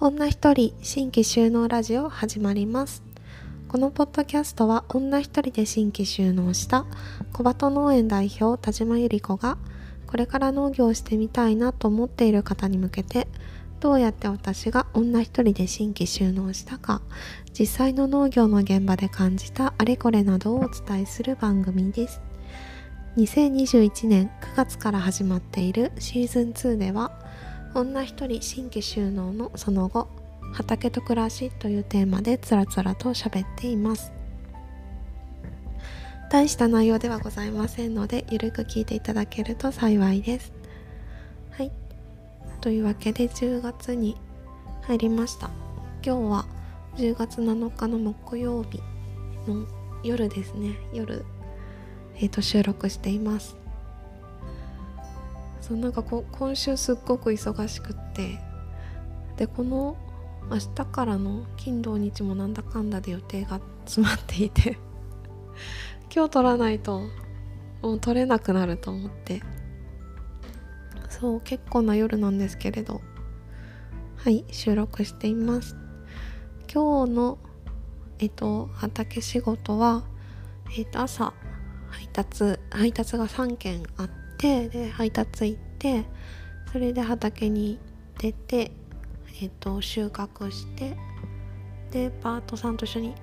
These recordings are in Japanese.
女一人新規収納ラジオ始まります。このポッドキャストは女一人で新規収納した小鳩農園代表田島由里子がこれから農業をしてみたいなと思っている方に向けてどうやって私が女一人で新規収納したか実際の農業の現場で感じたあれこれなどをお伝えする番組です。2021年9月から始まっているシーズン2では女一人新規収納のその後畑と暮らしというテーマでつらつらと喋っています。大した内容ではございませんのでゆるく聞いていただけると幸いです。はい。というわけで10月に入りました。今日は10月7日の木曜日の夜ですね。夜え、ー、と収録しています。そうなんかこ今週すっごく忙しくって。でこの明日からの金土日もなんだかんだで予定が詰まっていて。今日撮らないともう撮れなくなると思って。そう結構な夜なんですけれど。はい収録しています。今日のえっと畑仕事はえっと朝配達配達が3件あってで配達行ってそれで畑に出て、えーと、収穫してでパートさんと一緒に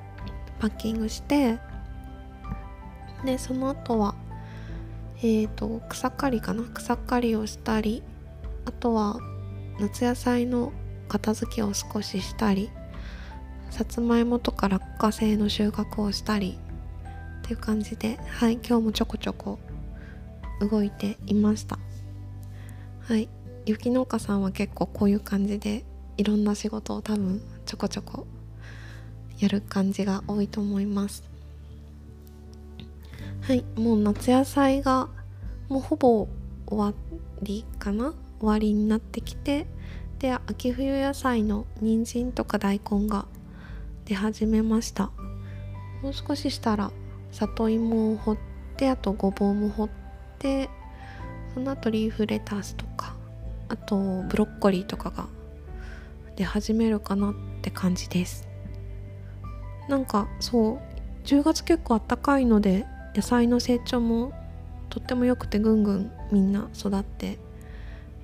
パッキングしてでその後はえっ、ー、と草刈りかな？草刈りをしたりあとは夏野菜の片付けを少ししたりさつまいもとか落花生の収穫をしたりっていう感じではい今日もちょこちょこ動いていました。はい雪農家さんは結構こういう感じでいろんな仕事を多分ちょこちょこやる感じが多いと思います。はいもう夏野菜がもうほぼ終わりかな？終わりになってきてで秋冬野菜の人参とか大根が出始めました。もう少ししたら里芋を掘ってあとごぼうも掘っでその後リーフレタスとかあとブロッコリーとかが出始めるかなって感じです。なんかそう10月結構あったかいので野菜の成長もとっても良くてぐんぐんみんな育って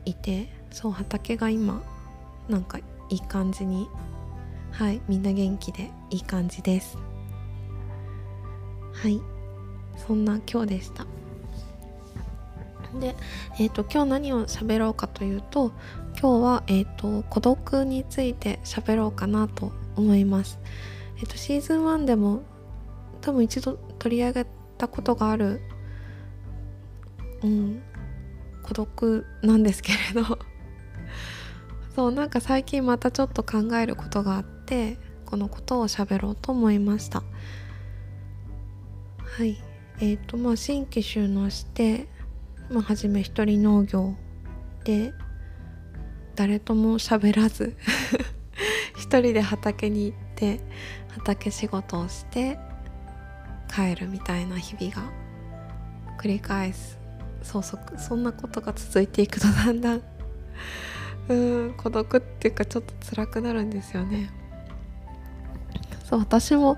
いてそう畑が今なんかいい感じにはいみんな元気でいい感じです。はい。そんな今日でした。で、えーと、今日何を喋ろうかというと今日は、えーと、孤独について喋ろうかなと思います。えーと、シーズン1でも多分一度取り上げたことがある、うん、孤独なんですけれど。そうなんか最近またちょっと考えることがあってこのことを喋ろうと思いました。はい。えっ、ー、とまあ新規収納してまあ、初め一人農業で誰とも喋らず 一人で畑に行って畑仕事をして帰るみたいな日々が繰り返す。そうそそんなことが続いていくとだんだん うん孤独っていうかちょっと辛くなるんですよね。そう私も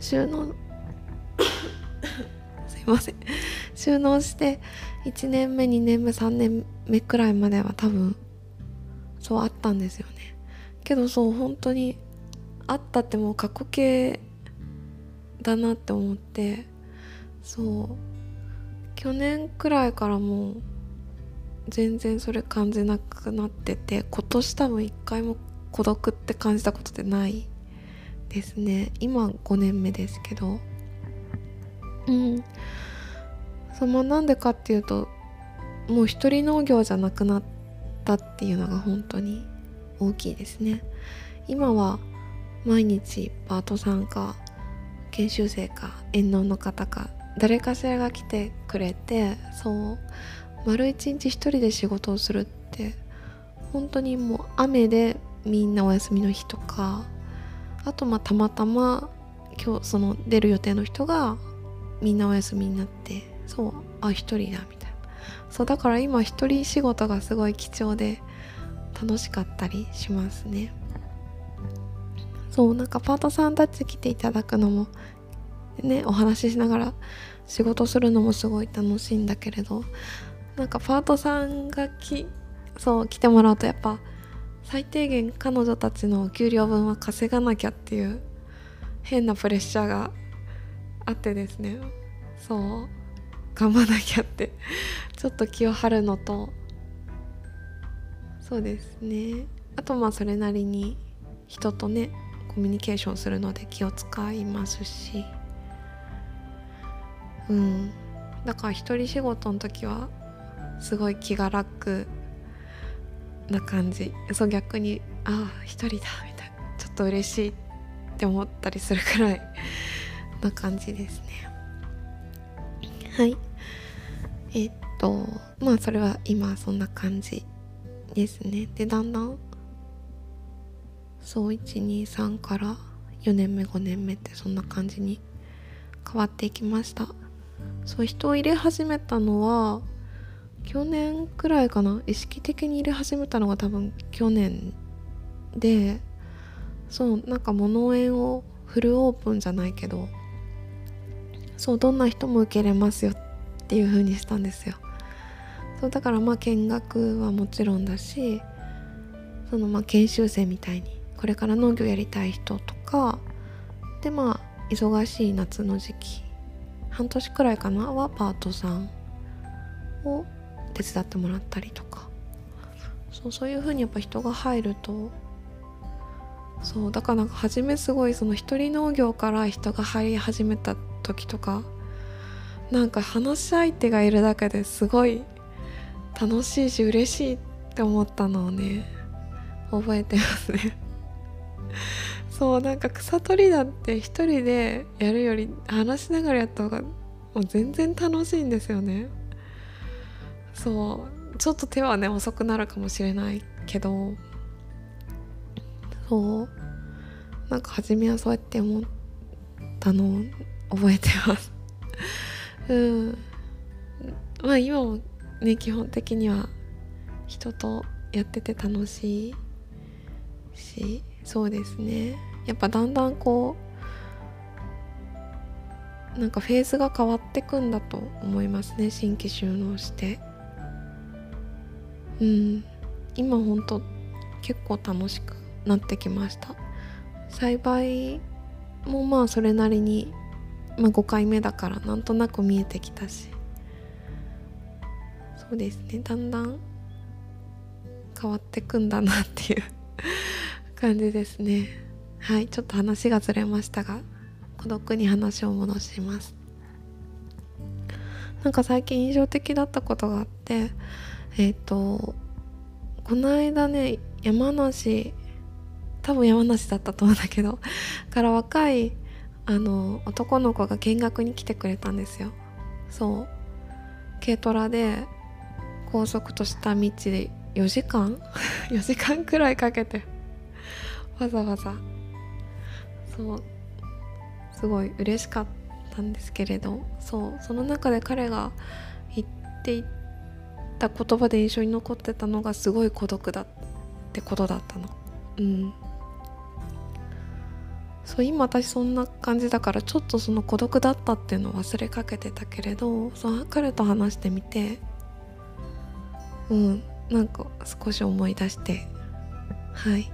収納ません。収納して1年目2年目3年目くらいまでは多分そうあったんですよね。けどそう本当にあったってもう過去形だなって思ってそう。去年くらいからもう全然それ感じなくなってて今年多分一回も孤独って感じたことでないですね。今5年目ですけど。うん。そのなんでかっていうともう一人農業じゃなくなったっていうのが本当に大きいですね。今は毎日パートさんか研修生か遠農の方か誰かしらが来てくれてそう丸一日一人で仕事をするって本当にもう雨でみんなお休みの日とかあとまあたまたま今日その出る予定の人がみんなお休みになってそうあ一人だみたいな。そうだから今一人仕事がすごい貴重で楽しかったりしますね。そうなんかパートさんたち来ていただくのもねお話ししながら仕事するのもすごい楽しいんだけれどなんかパートさんがきそう来てもらうとやっぱ最低限彼女たちの給料分は稼がなきゃっていう変なプレッシャーがあってですね。そう。頑張らなきゃって。ちょっと気を張るのと。そうですね。あとまあそれなりに人とねコミュニケーションするので気を使いますし。うん。だから一人仕事の時はすごい気が楽な感じ。そう逆にああ一人だみたいな。ちょっと嬉しいって思ったりするくらい。な感じですね。はい。えっとまあそれは今そんな感じですね。でだんだんそう123から4年目5年目ってそんな感じに変わっていきました。そう人を入れ始めたのは去年くらいかな。意識的に入れ始めたのが多分去年でそうなんか物園をフルオープンじゃないけどそうどんな人も受けれますよっていう風にしたんですよ。そうだからまあ見学はもちろんだしそのまあ研修生みたいにこれから農業やりたい人とかでまあ忙しい夏の時期半年くらいかなはパートさんを手伝ってもらったりとか。そうそういう風にやっぱ人が入るとそうだからなんか初めすごいその一人農業から人が入り始めたっ時とかなんか話し相手がいるだけですごい楽しいし嬉しいって思ったのをね覚えてますね。そうなんか草取りだって一人でやるより話しながらやった方がもう全然楽しいんですよね。そうちょっと手はね遅くなるかもしれないけどそうなんか初めはそうやって思ったのを覚えてます。うん。まあ今もね基本的には人とやってて楽しいしそうですね。やっぱだんだんこうなんかフェーズが変わってくんだと思いますね新規収納して。うん。今ほんと結構楽しくなってきました。栽培もまあそれなりに、まあ、5回目だからなんとなく見えてきたし。そうですね。だんだん変わってくんだなっていう 感じですね。はい。ちょっと話がずれましたが孤独に話を戻します。なんか最近印象的だったことがあってえっ、ー、とこの間ね山梨多分山梨だったと思うんだけどから若いあの男の子が見学に来てくれたんですよ。そう。軽トラで高速とした道で4時間？4時間くらいかけてわざわざ。そう。すごい嬉しかったんですけれどそう。その中で彼が言っていた言葉で印象に残ってたのがすごい孤独だってことだったの。うん。そう今私そんな感じだからちょっとその孤独だったっていうのを忘れかけてたけれどその彼と話してみてうんなんか少し思い出してはい。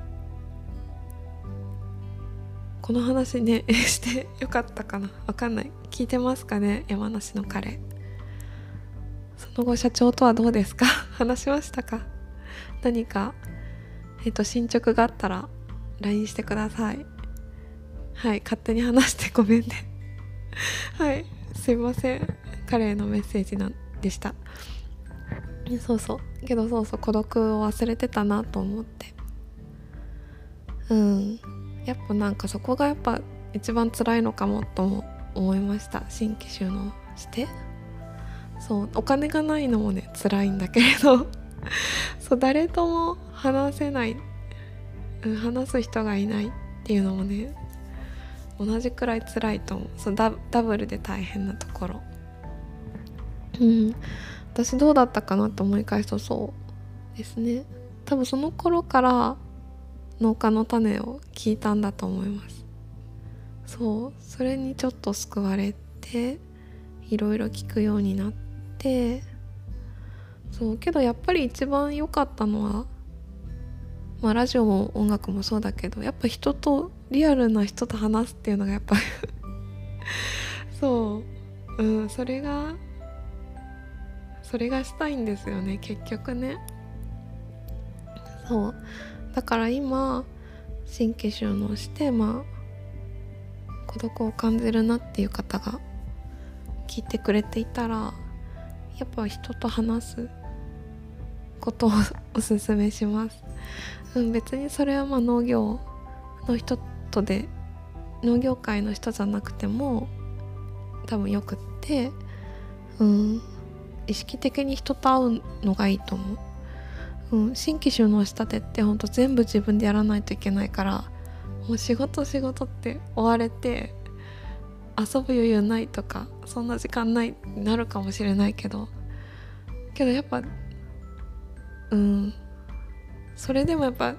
この話ね してよかったかな。わかんない。聞いてますかね？山梨の彼。その後社長とはどうですか？話しましたか？何か？えっ、ー、と進捗があったら LINE してください。はい勝手に話してごめんね。はいすいません。彼へのメッセージなんでした。そうそう。けどそうそう孤独を忘れてたなと思って。うん。やっぱなんかそこがやっぱ一番辛いのかもとも思いました。新規収納して。そうお金がないのもね辛いんだけれど。そう誰とも話せない、うん、話す人がいないっていうのもね同じくらい辛いと思う。そうダダブルで大変なところ。うん。私どうだったかなと思い返すとそうですね。多分その頃から農家の種を聞いたんだと思います。そうそれにちょっと救われていろいろ聞くようになってそうけどやっぱり一番良かったのはまあラジオも音楽もそうだけどやっぱ人とリアルな人と話すっていうのがやっぱ そう。うんそれがそれがしたいんですよね結局ね。そう。だから今神経収納してまあ孤独を感じるなっていう方が聞いてくれていたらやっぱ人と話すことをおすすめします、うん、別にそれはまあ農業の人とで農業界の人じゃなくても多分よくってうん意識的に人と会うのがいいと思う、うん、新規収納したてってほんと全部自分でやらないといけないからもう仕事仕事って追われて遊ぶ余裕ないとかそんな時間ないなるかもしれないけど。けどやっぱうん。それでもやっぱ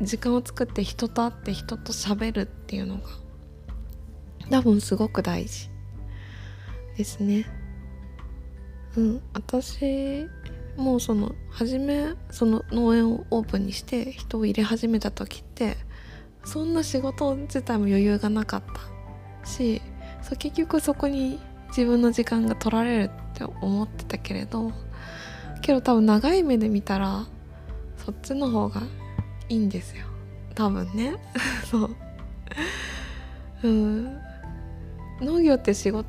時間を作って人と会って人と喋るっていうのが多分すごく大事ですね。うん。私もうその初めその農園をオープンにして人を入れ始めた時ってそんな仕事自体も余裕がなかったし結局そこに自分の時間が取られるって思ってたけれどけど多分長い目で見たらそっちの方がいいんですよ。多分ね。そう。うん。農業って仕事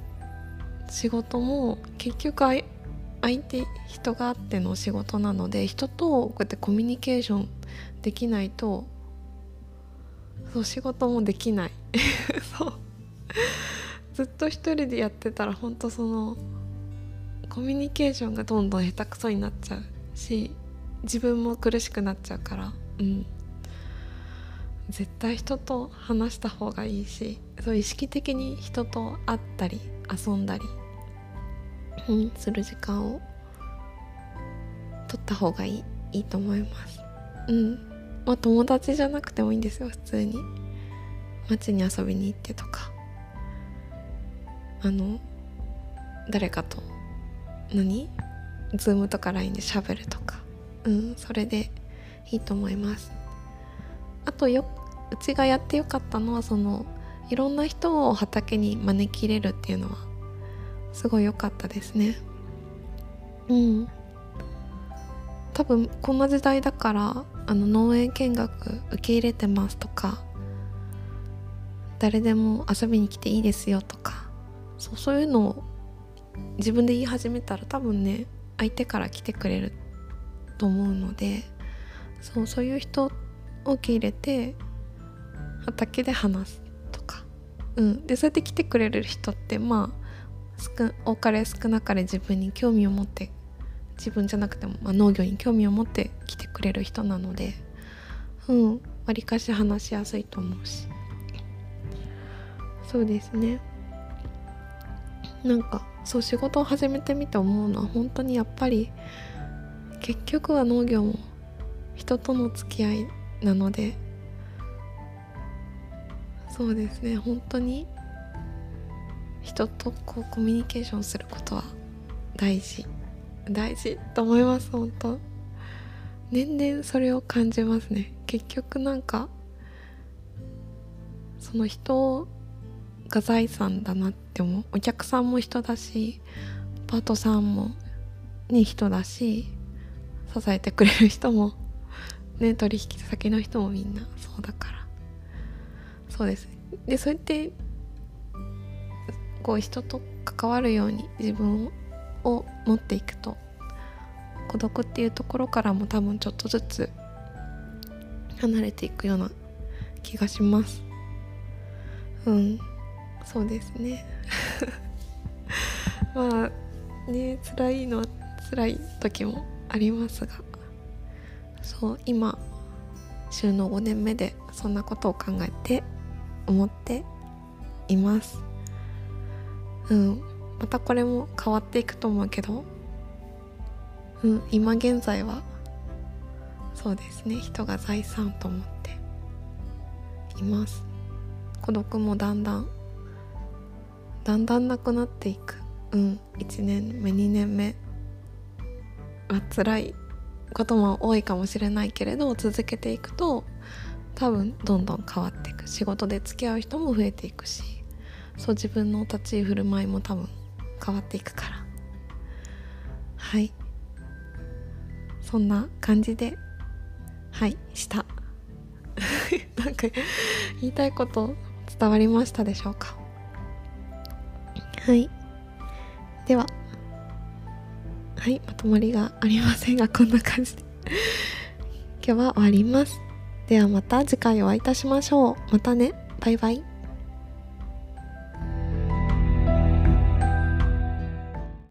仕事も結局相手人があっての仕事なので人とこうやってコミュニケーションできないとそう仕事もできない。そう。ずっと一人でやってたら本当そのコミュニケーションがどんどん下手くそになっちゃうし自分も苦しくなっちゃうから。うん。絶対人と話した方がいいしそう意識的に人と会ったり遊んだり、うん、する時間を取った方がいいいいと思います。うん。まあ友達じゃなくてもいいんですよ普通に。街に遊びに行ってとか。あの誰かと何？ズームとか LINE で喋るとか。うんそれでいいと思います。あとようちがやってよかったのはそのいろんな人を畑に招き入れるっていうのはすごい良かったですね。うん。多分こんな時代だからあの農園見学受け入れてますとか誰でも遊びに来ていいですよとかそうそういうのを自分で言い始めたら多分ね相手から来てくれると思うのでそうそういう人を受け入れて畑で話すとか、うん、でそうやって来てくれる人ってまあ多かれ少なかれ自分に興味を持って自分じゃなくても、まあ、農業に興味を持って来てくれる人なのでうん。わりかし話しやすいと思うし。そうですね。なんかそう仕事を始めてみて思うのは本当にやっぱり結局は農業も人との付き合いなのでそうですね本当に人とこうコミュニケーションすることは大事大事と思います本当。年々それを感じますね。結局なんかその人が財産だなって思う。お客さんも人だしパートさんもに人だし支えてくれる人もね取引先の人もみんなそうだから。そうです。でそうやってこう人と関わるように自分を持っていくと孤独っていうところからも多分ちょっとずつ離れていくような気がします。うん。そうですね。まあね辛いのは辛い時もありますがそう今収納5年目でそんなことを考えて思っています。うんまたこれも変わっていくと思うけどうん今現在はそうですね人が財産と思っています。孤独もだんだんだんだんなくなっていく。うん1年目2年目。は辛いことも多いかもしれないけれど続けていくと多分どんどん変わっていく。仕事で付き合う人も増えていくしそう自分の立ち居振る舞いも多分変わっていくから。はい。そんな感じではいした。なんか言いたいこと伝わりましたでしょうか？はい。では。はいまとまりがありませんがこんな感じで。今日は終わります。ではまた次回お会いいたしましょう。またね。バイバイ。